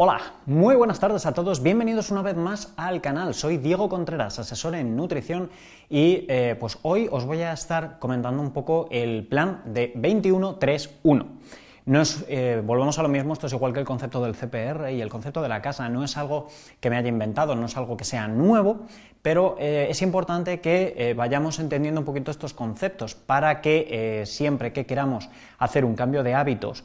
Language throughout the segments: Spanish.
Hola, muy buenas tardes a todos, bienvenidos una vez más al canal. Soy Diego Contreras, asesor en nutrición y eh, pues hoy os voy a estar comentando un poco el plan de 2131. No es, eh, volvemos a lo mismo, esto es igual que el concepto del CPR y el concepto de la casa, no es algo que me haya inventado, no es algo que sea nuevo, pero eh, es importante que eh, vayamos entendiendo un poquito estos conceptos para que siempre que queramos hacer un cambio de hábitos,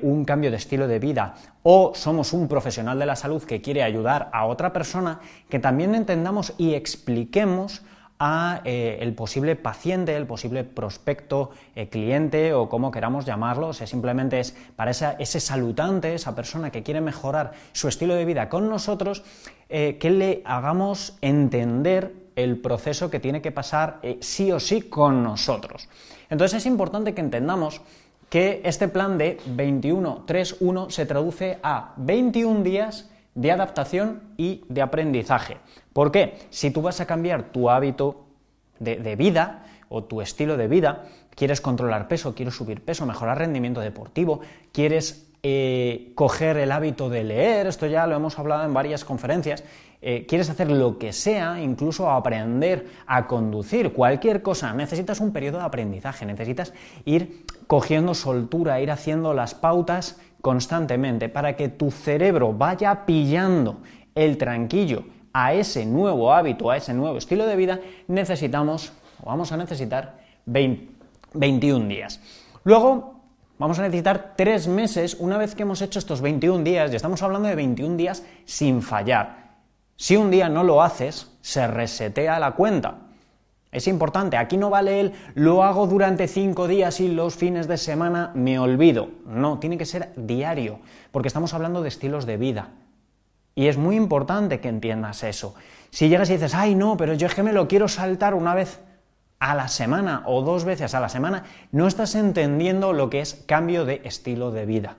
un cambio de estilo de vida o somos un profesional de la salud que quiere ayudar a otra persona, que también entendamos y expliquemos a eh, el posible paciente, el posible prospecto, eh, cliente o como queramos llamarlo, simplemente es para ese salutante, esa persona que quiere mejorar su estilo de vida con nosotros, eh, que le hagamos entender el proceso que tiene que pasar sí o sí con nosotros. Entonces es importante que entendamos que este plan de 21-3-1 se traduce a 21 días de adaptación y de aprendizaje. ¿Por qué? Si tú vas a cambiar tu hábito de, vida o tu estilo de vida, quieres controlar peso, quieres subir peso, mejorar rendimiento deportivo, quieres eh, coger el hábito de leer, esto ya lo hemos hablado en varias conferencias, eh, quieres hacer lo que sea, incluso aprender a conducir, cualquier cosa, necesitas un periodo de aprendizaje, necesitas ir cogiendo soltura, ir haciendo las pautas constantemente para que tu cerebro vaya pillando el tranquillo a ese nuevo hábito, a ese nuevo estilo de vida, necesitamos o vamos a necesitar 21 días. Luego vamos a necesitar 3 meses una vez que hemos hecho estos 21 días, y estamos hablando de 21 días sin fallar. Si un día no lo haces, se resetea la cuenta. Es importante, aquí no vale el lo hago durante cinco días y los fines de semana me olvido. No, tiene que ser diario, porque estamos hablando de estilos de vida. Y es muy importante que entiendas eso. Si llegas y dices, ay no, pero yo es que me lo quiero saltar una vez a la semana o dos veces a la semana, no estás entendiendo lo que es cambio de estilo de vida.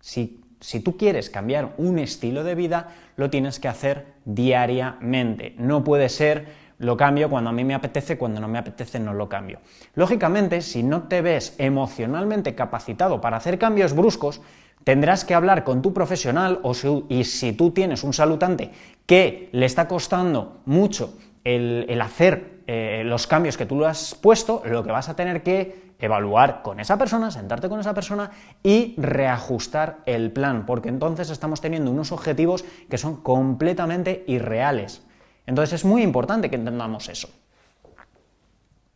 Si, si tú quieres cambiar un estilo de vida, lo tienes que hacer diariamente. No puede ser lo cambio cuando a mí me apetece, cuando no me apetece no lo cambio. Lógicamente, si no te ves emocionalmente capacitado para hacer cambios bruscos, tendrás que hablar con tu profesional o y si tú tienes un salutante que le está costando mucho el, hacer eh, los cambios que tú le has puesto, lo que vas a tener que evaluar con esa persona, sentarte con esa persona y reajustar el plan, porque entonces estamos teniendo unos objetivos que son completamente irreales. Entonces es muy importante que entendamos eso.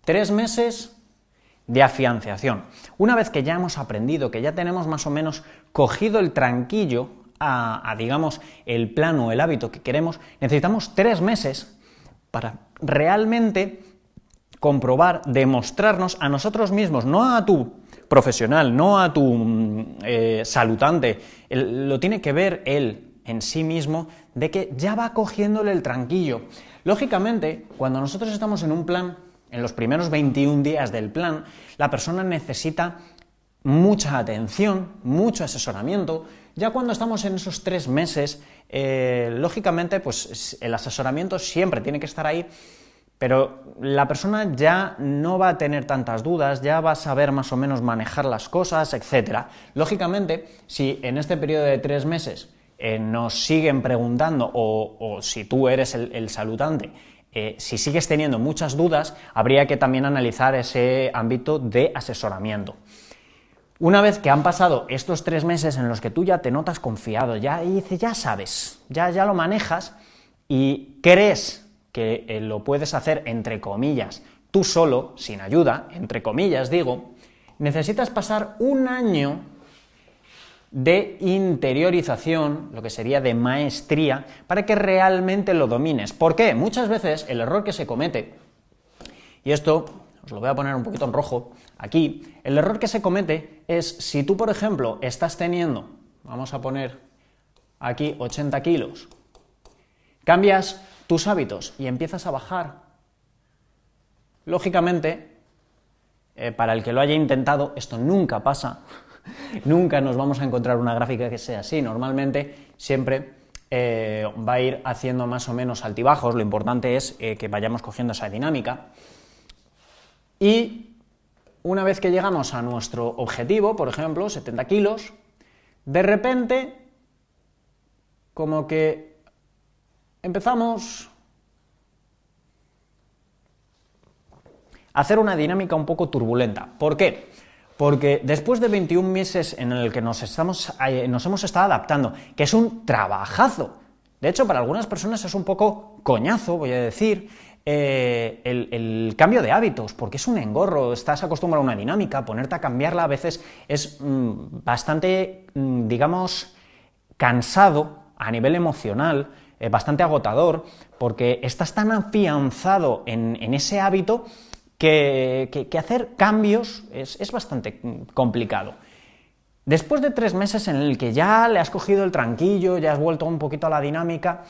Tres meses de afianzación. Una vez que ya hemos aprendido, que ya tenemos más o menos cogido el tranquillo a, digamos, el plano, el hábito que queremos, necesitamos tres meses para realmente comprobar, demostrarnos a nosotros mismos, no a tu profesional, no a tu mm, eh, salutante, lo tiene que ver él, en sí mismo de que ya va cogiéndole el tranquillo. Lógicamente, cuando nosotros estamos en un plan, en los primeros 21 días del plan, la persona necesita mucha atención, mucho asesoramiento. Ya cuando estamos en esos tres meses, eh, lógicamente, pues el asesoramiento siempre tiene que estar ahí, pero la persona ya no va a tener tantas dudas, ya va a saber más o menos manejar las cosas, etc. Lógicamente, si en este periodo de tres meses eh, nos siguen preguntando, o, si tú eres el, saludante, eh, si sigues teniendo muchas dudas, habría que también analizar ese ámbito de asesoramiento. Una vez que han pasado estos tres meses en los que tú ya te notas confiado, ya dices, ya sabes, ya, ya lo manejas y crees que eh, lo puedes hacer entre comillas, tú solo, sin ayuda, entre comillas digo, necesitas pasar un año de interiorización, lo que sería de maestría, para que realmente lo domines. ¿Por qué? Muchas veces el error que se comete, y esto os lo voy a poner un poquito en rojo aquí, el error que se comete es si tú, por ejemplo, estás teniendo, vamos a poner aquí 80 kilos, cambias tus hábitos y empiezas a bajar, lógicamente, eh, para el que lo haya intentado, esto nunca pasa, Nunca nos vamos a encontrar una gráfica que sea así. Normalmente siempre eh, va a ir haciendo más o menos altibajos. Lo importante es eh, que vayamos cogiendo esa dinámica. Y una vez que llegamos a nuestro objetivo, por ejemplo, 70 kilos, de repente como que empezamos a hacer una dinámica un poco turbulenta. ¿Por qué? Porque después de 21 meses en el que nos, estamos, eh, nos hemos estado adaptando, que es un trabajazo, de hecho para algunas personas es un poco coñazo, voy a decir, eh, el, cambio de hábitos, porque es un engorro, estás acostumbrado a una dinámica, ponerte a cambiarla a veces es mm, bastante, mm, digamos, cansado a nivel emocional, eh, bastante agotador, porque estás tan afianzado en, en ese hábito que, hacer cambios es, bastante complicado. Después de tres meses en el que ya le has cogido el tranquillo, ya has vuelto un poquito a la dinámica,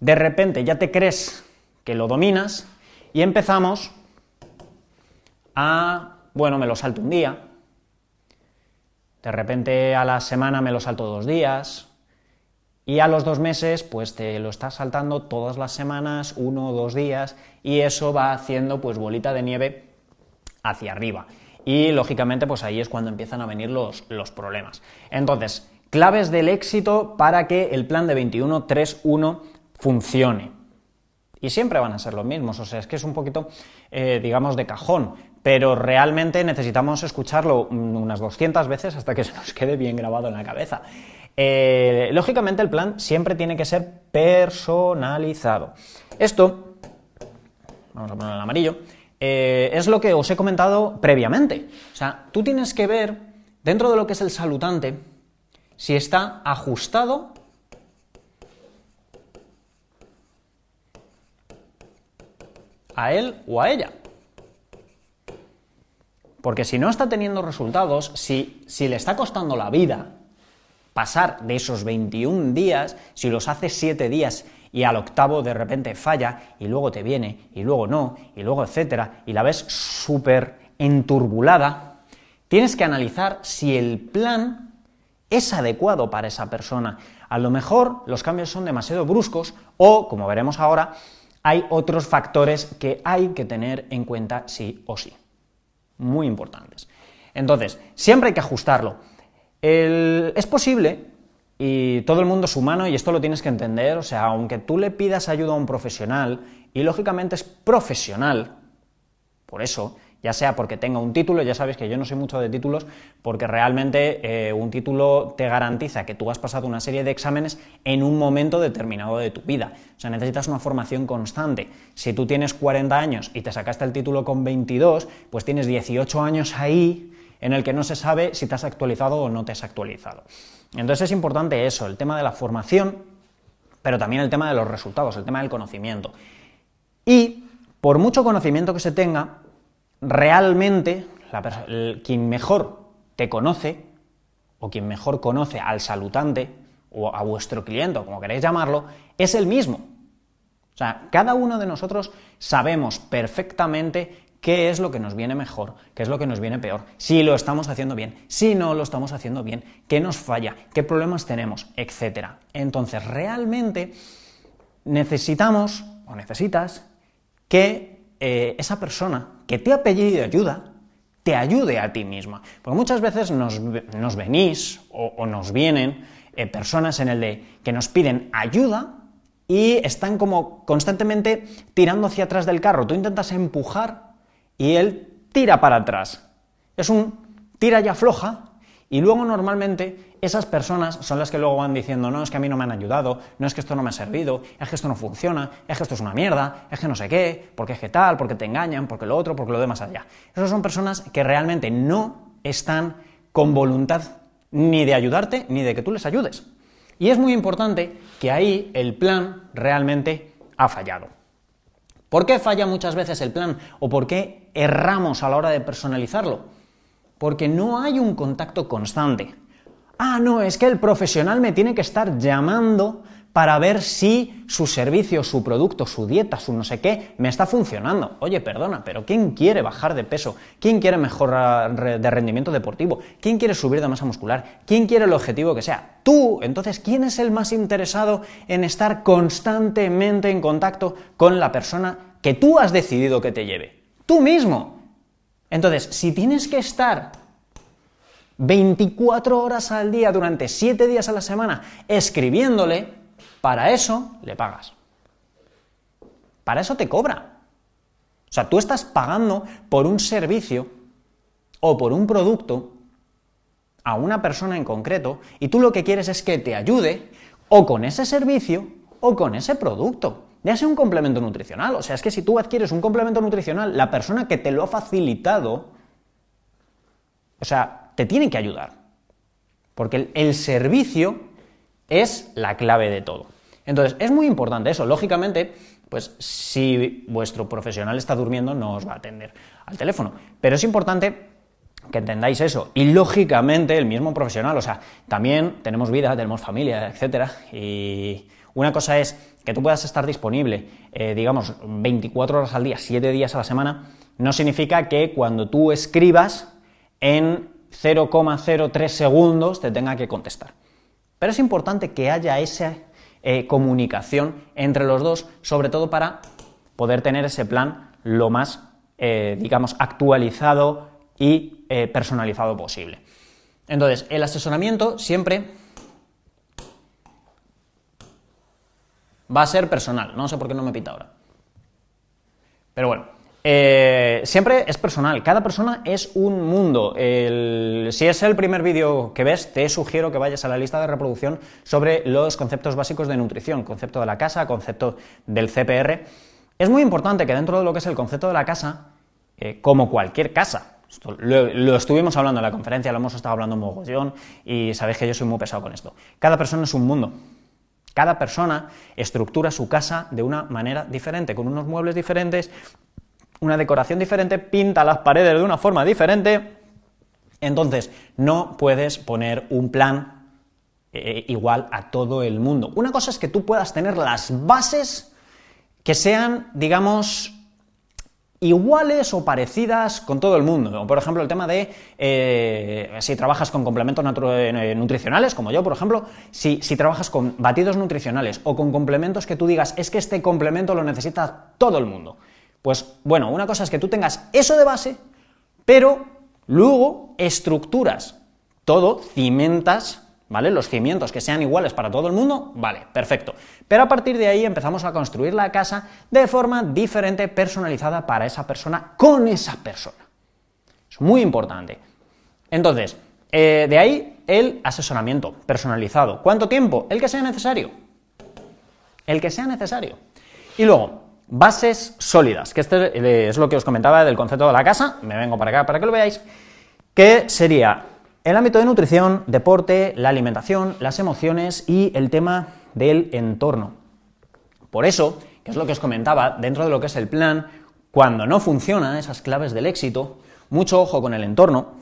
de repente ya te crees que lo dominas y empezamos a, bueno, me lo salto un día, de repente a la semana me lo salto dos días, y a los dos meses, pues te lo estás saltando todas las semanas, uno o dos días, y eso va haciendo pues bolita de nieve hacia arriba. Y lógicamente, pues ahí es cuando empiezan a venir los, los problemas. Entonces, claves del éxito para que el plan de 21-3-1 funcione. Y siempre van a ser los mismos, o sea, es que es un poquito, eh, digamos, de cajón, pero realmente necesitamos escucharlo unas 200 veces hasta que se nos quede bien grabado en la cabeza. Eh, lógicamente el plan siempre tiene que ser personalizado. Esto, vamos a ponerlo en amarillo, eh, es lo que os he comentado previamente. O sea, tú tienes que ver, dentro de lo que es el salutante, si está ajustado a él o a ella. Porque si no está teniendo resultados, si, si le está costando la vida pasar de esos 21 días, si los haces 7 días y al octavo de repente falla y luego te viene y luego no y luego etcétera y la ves súper enturbulada, tienes que analizar si el plan es adecuado para esa persona. A lo mejor los cambios son demasiado bruscos o, como veremos ahora, hay otros factores que hay que tener en cuenta sí o sí. Muy importantes. Entonces, siempre hay que ajustarlo es posible, y todo el mundo es humano y esto lo tienes que entender, o sea, aunque tú le pidas ayuda a un profesional, y lógicamente es profesional, por eso, ya sea porque tenga un título, ya sabes que yo no sé mucho de títulos, porque realmente eh, un título te garantiza que tú has pasado una serie de exámenes en un momento determinado de tu vida. O sea, necesitas una formación constante. Si tú tienes 40 años y te sacaste el título con 22, pues tienes 18 años ahí en el que no se sabe si te has actualizado o no te has actualizado. Entonces es importante eso, el tema de la formación, pero también el tema de los resultados, el tema del conocimiento. Y por mucho conocimiento que se tenga, realmente quien mejor te conoce, o quien mejor conoce al salutante, o a vuestro cliente, como queréis llamarlo, es el mismo. O sea, cada uno de nosotros sabemos perfectamente qué es lo que nos viene mejor, qué es lo que nos viene peor, si lo estamos haciendo bien, si no lo estamos haciendo bien, qué nos falla, qué problemas tenemos, etc. Entonces, realmente necesitamos o necesitas que eh, esa persona que te ha pedido ayuda te ayude a ti misma. Porque muchas veces nos, venís o, nos vienen eh, personas en el de que nos piden ayuda y están como constantemente tirando hacia atrás del carro. Tú intentas empujar y él tira para atrás. Es un tira y afloja y luego normalmente esas personas son las que luego van diciendo, no, es que a mí no me han ayudado, no es que esto no me ha servido, es que esto no funciona, es que esto es una mierda, es que no sé qué, porque es que tal, porque te engañan, porque lo otro, porque lo demás allá. Esas son personas que realmente no están con voluntad ni de ayudarte ni de que tú les ayudes. Y es muy importante que ahí el plan realmente ha fallado. ¿Por qué falla muchas veces el plan? ¿O por qué erramos a la hora de personalizarlo? Porque no hay un contacto constante. Ah, no, es que el profesional me tiene que estar llamando para ver si su servicio, su producto, su dieta, su no sé qué, me está funcionando. Oye, perdona, pero ¿quién quiere bajar de peso? ¿Quién quiere mejorar de rendimiento deportivo? ¿Quién quiere subir de masa muscular? ¿Quién quiere el objetivo que sea? Tú. Entonces, ¿quién es el más interesado en estar constantemente en contacto con la persona que tú has decidido que te lleve? Tú mismo. Entonces, si tienes que estar 24 horas al día durante 7 días a la semana escribiéndole, para eso le pagas. Para eso te cobra. O sea, tú estás pagando por un servicio o por un producto a una persona en concreto y tú lo que quieres es que te ayude o con ese servicio o con ese producto. Ya sea un complemento nutricional. O sea, es que si tú adquieres un complemento nutricional, la persona que te lo ha facilitado, o sea, te tiene que ayudar. Porque el, servicio es la clave de todo. Entonces, es muy importante eso. Lógicamente, pues si vuestro profesional está durmiendo, no os va a atender al teléfono. Pero es importante que entendáis eso. Y lógicamente, el mismo profesional, o sea, también tenemos vida, tenemos familia, etcétera. Y una cosa es que tú puedas estar disponible, eh, digamos, 24 horas al día, 7 días a la semana, no significa que cuando tú escribas en 0,03 segundos te tenga que contestar. Pero es importante que haya esa eh, comunicación entre los dos, sobre todo para poder tener ese plan lo más, eh, digamos, actualizado y personalizado posible. Entonces, el asesoramiento siempre va a ser personal. No sé por qué no me pita ahora. Pero bueno, eh, siempre es personal. Cada persona es un mundo. si es el primer vídeo que ves, te sugiero que vayas a la lista de reproducción sobre los conceptos básicos de nutrición, concepto de la casa, concepto del CPR. Es muy importante que dentro de lo que es el concepto de la casa, eh, como cualquier casa, lo, lo, estuvimos hablando en la conferencia, lo hemos estado hablando en mogollón y sabéis que yo soy muy pesado con esto. Cada persona es un mundo. Cada persona estructura su casa de una manera diferente, con unos muebles diferentes, una decoración diferente, pinta las paredes de una forma diferente. Entonces, no puedes poner un plan eh, igual a todo el mundo. Una cosa es que tú puedas tener las bases que sean, digamos, iguales o parecidas con todo el mundo. Por ejemplo, el tema de eh, si trabajas con complementos eh, nutricionales, como yo, por ejemplo, si, si, trabajas con batidos nutricionales o con complementos que tú digas, es que este complemento lo necesita todo el mundo. Pues bueno, una cosa es que tú tengas eso de base, pero luego estructuras todo, cimentas ¿vale? Los cimientos que sean iguales para todo el mundo, vale, perfecto. Pero a partir de ahí empezamos a construir la casa de forma diferente, personalizada para esa persona, con esa persona. Es muy importante. Entonces, eh, de ahí el asesoramiento personalizado. ¿Cuánto tiempo? El que sea necesario. El que sea necesario. Y luego, bases sólidas, que este eh, es lo que os comentaba del concepto de la casa, me vengo para acá para que lo veáis, que sería el ámbito de nutrición, deporte, la alimentación, las emociones y el tema del entorno. Por eso, que es lo que os comentaba, dentro de lo que es el plan, cuando no funcionan esas claves del éxito, mucho ojo con el entorno.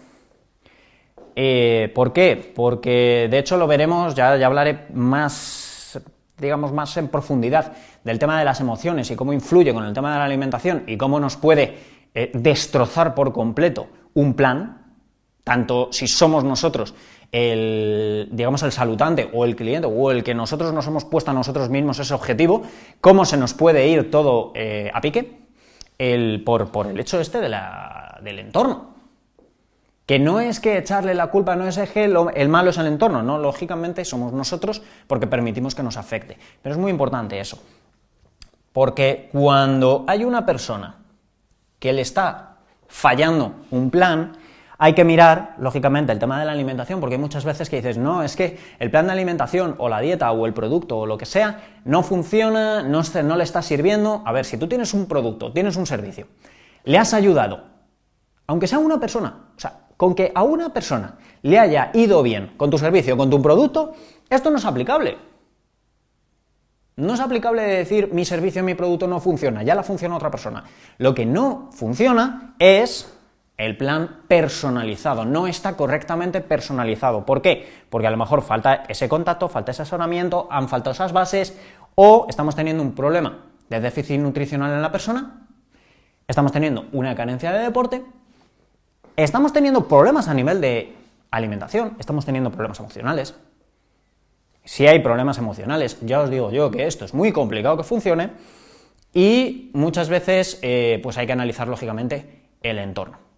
Eh, ¿Por qué? Porque de hecho lo veremos, ya, ya hablaré más, digamos, más en profundidad del tema de las emociones y cómo influye con el tema de la alimentación y cómo nos puede eh, destrozar por completo un plan, tanto si somos nosotros el, digamos, el salutante o el cliente o el que nosotros nos hemos puesto a nosotros mismos ese objetivo, cómo se nos puede ir todo eh, a pique el, por, por, el hecho este de la, del entorno. Que no es que echarle la culpa, no es que el malo es el entorno, no, lógicamente somos nosotros porque permitimos que nos afecte. Pero es muy importante eso. Porque cuando hay una persona que le está fallando un plan, hay que mirar, lógicamente, el tema de la alimentación, porque hay muchas veces que dices, no, es que el plan de alimentación o la dieta o el producto o lo que sea no funciona, no, no le está sirviendo. A ver, si tú tienes un producto, tienes un servicio, le has ayudado, aunque sea una persona, o sea, con que a una persona le haya ido bien con tu servicio, con tu producto, esto no es aplicable. No es aplicable decir mi servicio, mi producto no funciona, ya la funciona otra persona. Lo que no funciona es el plan personalizado, no está correctamente personalizado. ¿Por qué? Porque a lo mejor falta ese contacto, falta ese asesoramiento, han faltado esas bases o estamos teniendo un problema de déficit nutricional en la persona, estamos teniendo una carencia de deporte, estamos teniendo problemas a nivel de alimentación, estamos teniendo problemas emocionales. Si hay problemas emocionales, ya os digo yo que esto es muy complicado que funcione y muchas veces eh, pues hay que analizar lógicamente el entorno.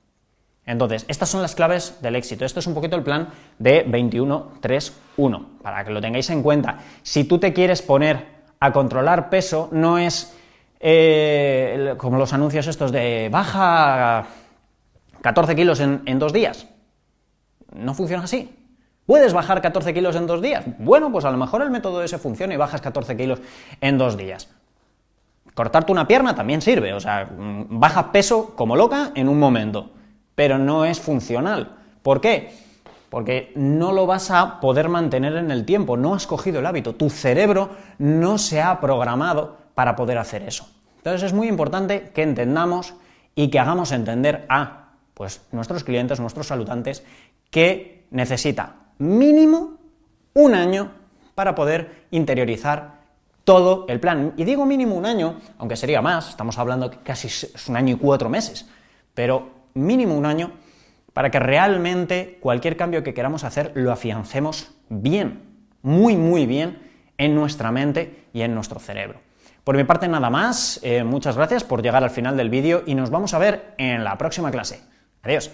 Entonces, estas son las claves del éxito. Esto es un poquito el plan de 21-3-1, para que lo tengáis en cuenta. Si tú te quieres poner a controlar peso, no es eh, como los anuncios estos de baja 14 kilos en, en dos días. No funciona así. ¿Puedes bajar 14 kilos en dos días? Bueno, pues a lo mejor el método ese funciona y bajas 14 kilos en dos días. Cortarte una pierna también sirve, o sea, bajas peso como loca en un momento pero no es funcional. ¿Por qué? Porque no lo vas a poder mantener en el tiempo, no has cogido el hábito, tu cerebro no se ha programado para poder hacer eso. Entonces es muy importante que entendamos y que hagamos entender a pues, nuestros clientes, nuestros saludantes, que necesita mínimo un año para poder interiorizar todo el plan. Y digo mínimo un año, aunque sería más, estamos hablando que casi es un año y cuatro meses, pero mínimo un año para que realmente cualquier cambio que queramos hacer lo afiancemos bien, muy, muy bien en nuestra mente y en nuestro cerebro. Por mi parte nada más, eh, muchas gracias por llegar al final del vídeo y nos vamos a ver en la próxima clase. Adiós.